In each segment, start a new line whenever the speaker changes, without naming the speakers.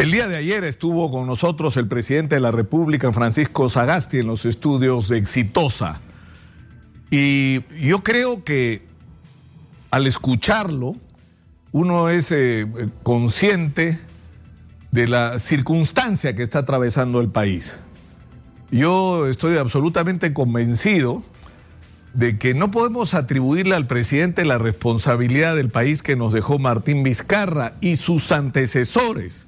El día de ayer estuvo con nosotros el presidente de la República, Francisco Sagasti, en los estudios de Exitosa. Y yo creo que al escucharlo, uno es eh, consciente de la circunstancia que está atravesando el país. Yo estoy absolutamente convencido de que no podemos atribuirle al presidente la responsabilidad del país que nos dejó Martín Vizcarra y sus antecesores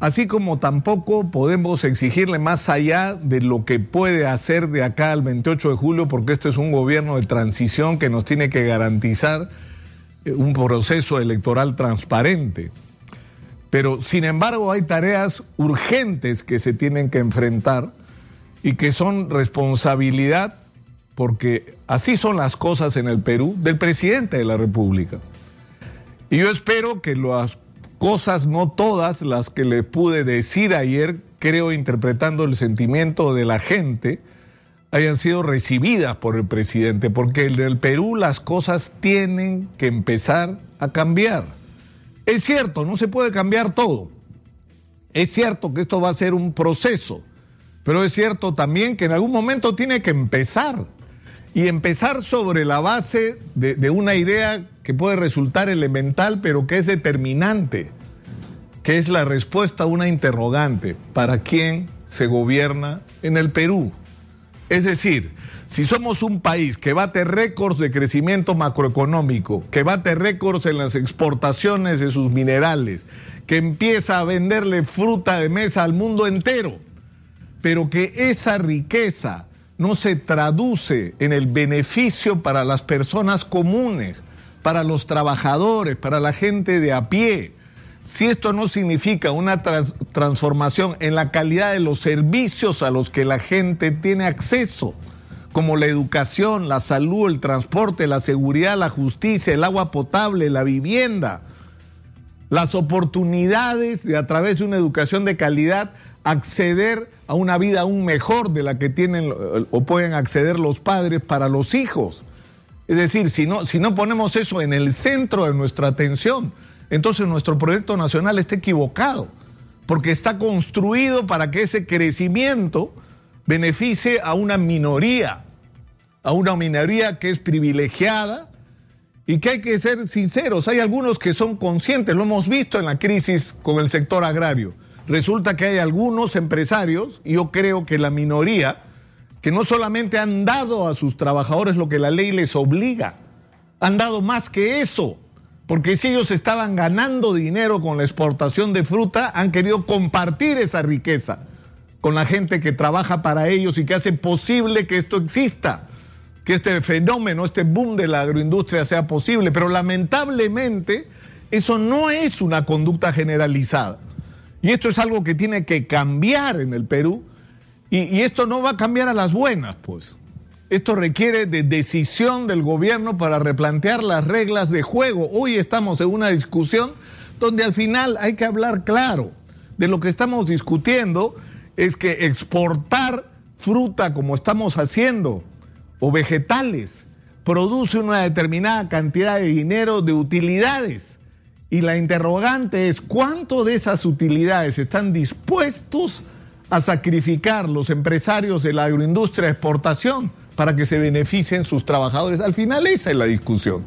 así como tampoco podemos exigirle más allá de lo que puede hacer de acá al 28 de julio, porque este es un gobierno de transición que nos tiene que garantizar eh, un proceso electoral transparente. Pero sin embargo hay tareas urgentes que se tienen que enfrentar y que son responsabilidad, porque así son las cosas en el Perú, del presidente de la República. Y yo espero que las cosas, no todas las que le pude decir ayer, creo interpretando el sentimiento de la gente, hayan sido recibidas por el presidente, porque en el Perú las cosas tienen que empezar a cambiar. Es cierto, no se puede cambiar todo. Es cierto que esto va a ser un proceso, pero es cierto también que en algún momento tiene que empezar. Y empezar sobre la base de, de una idea que puede resultar elemental, pero que es determinante, que es la respuesta a una interrogante, ¿para quién se gobierna en el Perú? Es decir, si somos un país que bate récords de crecimiento macroeconómico, que bate récords en las exportaciones de sus minerales, que empieza a venderle fruta de mesa al mundo entero, pero que esa riqueza no se traduce en el beneficio para las personas comunes, para los trabajadores, para la gente de a pie. Si esto no significa una transformación en la calidad de los servicios a los que la gente tiene acceso, como la educación, la salud, el transporte, la seguridad, la justicia, el agua potable, la vivienda, las oportunidades de a través de una educación de calidad acceder a una vida aún mejor de la que tienen o pueden acceder los padres para los hijos. Es decir, si no, si no ponemos eso en el centro de nuestra atención, entonces nuestro proyecto nacional está equivocado, porque está construido para que ese crecimiento beneficie a una minoría, a una minoría que es privilegiada y que hay que ser sinceros. Hay algunos que son conscientes, lo hemos visto en la crisis con el sector agrario. Resulta que hay algunos empresarios, y yo creo que la minoría, que no solamente han dado a sus trabajadores lo que la ley les obliga, han dado más que eso. Porque si ellos estaban ganando dinero con la exportación de fruta, han querido compartir esa riqueza con la gente que trabaja para ellos y que hace posible que esto exista, que este fenómeno, este boom de la agroindustria sea posible. Pero lamentablemente eso no es una conducta generalizada. Y esto es algo que tiene que cambiar en el Perú y, esto no va a cambiar a las buenas, pues. Esto requiere de decisión del gobierno para replantear las reglas de juego. Hoy estamos en una discusión donde al final hay que hablar claro. De lo que estamos discutiendo es que exportar fruta como estamos haciendo o vegetales produce una determinada cantidad de dinero de utilidades. Y la interrogante es cuánto de esas utilidades están dispuestos a sacrificar los empresarios de la agroindustria de exportación para que se beneficien sus trabajadores. Al final esa es la discusión.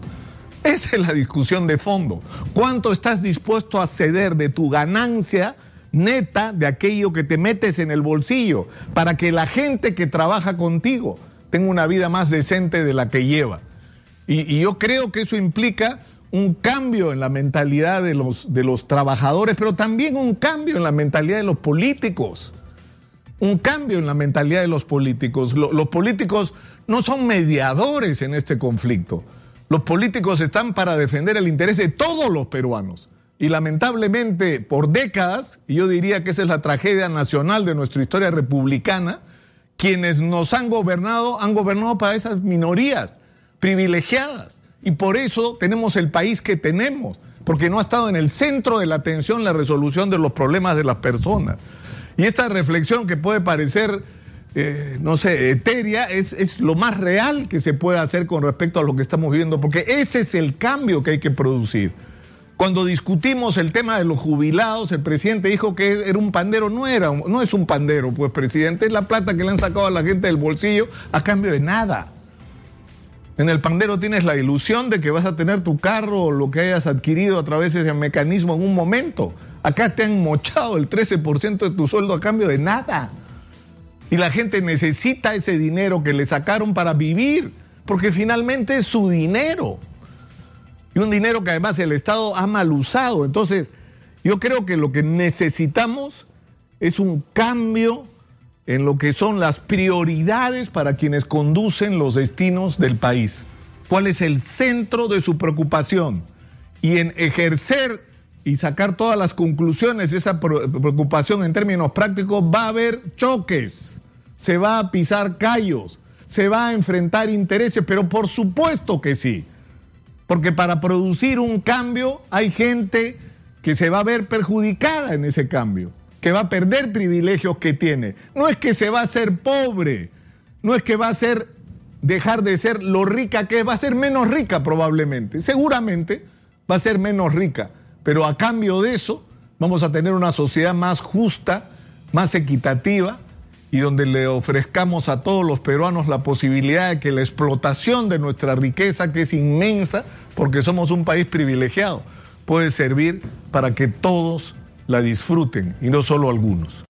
Esa es la discusión de fondo. ¿Cuánto estás dispuesto a ceder de tu ganancia neta de aquello que te metes en el bolsillo para que la gente que trabaja contigo tenga una vida más decente de la que lleva? Y, yo creo que eso implica un cambio en la mentalidad de los, de los trabajadores, pero también un cambio en la mentalidad de los políticos un cambio en la mentalidad de los políticos. los políticos no son mediadores en este conflicto. Los políticos están para defender el interés de todos los peruanos. Y lamentablemente, por décadas, y yo diría que esa es la tragedia nacional de nuestra historia republicana, quienes nos han gobernado han gobernado para esas minorías privilegiadas. Y por eso tenemos el país que tenemos, porque no ha estado en el centro de la atención la resolución de los problemas de las personas. Y esta reflexión que puede parecer, eh, no sé, etérea, es, es lo más real que se puede hacer con respecto a lo que estamos viviendo, porque ese es el cambio que hay que producir. Cuando discutimos el tema de los jubilados, el presidente dijo que era un pandero. No, era, no es un pandero, pues presidente, es la plata que le han sacado a la gente del bolsillo a cambio de nada. En el pandero tienes la ilusión de que vas a tener tu carro o lo que hayas adquirido a través de ese mecanismo en un momento. Acá te han mochado el 13% de tu sueldo a cambio de nada. Y la gente necesita ese dinero que le sacaron para vivir, porque finalmente es su dinero y un dinero que además el Estado ha mal usado. Entonces, yo creo que lo que necesitamos es un cambio en lo que son las prioridades para quienes conducen los destinos del país. ¿Cuál es el centro de su preocupación? Y en ejercer y sacar todas las conclusiones de esa preocupación en términos prácticos, va a haber choques, se va a pisar callos, se va a enfrentar intereses, pero por supuesto que sí. Porque para producir un cambio hay gente que se va a ver perjudicada en ese cambio, que va a perder privilegios que tiene. No es que se va a ser pobre, no es que va a ser dejar de ser lo rica que es, va a ser menos rica probablemente. Seguramente va a ser menos rica, pero a cambio de eso vamos a tener una sociedad más justa, más equitativa y donde le ofrezcamos a todos los peruanos la posibilidad de que la explotación de nuestra riqueza, que es inmensa, porque somos un país privilegiado, puede servir para que todos la disfruten y no solo algunos.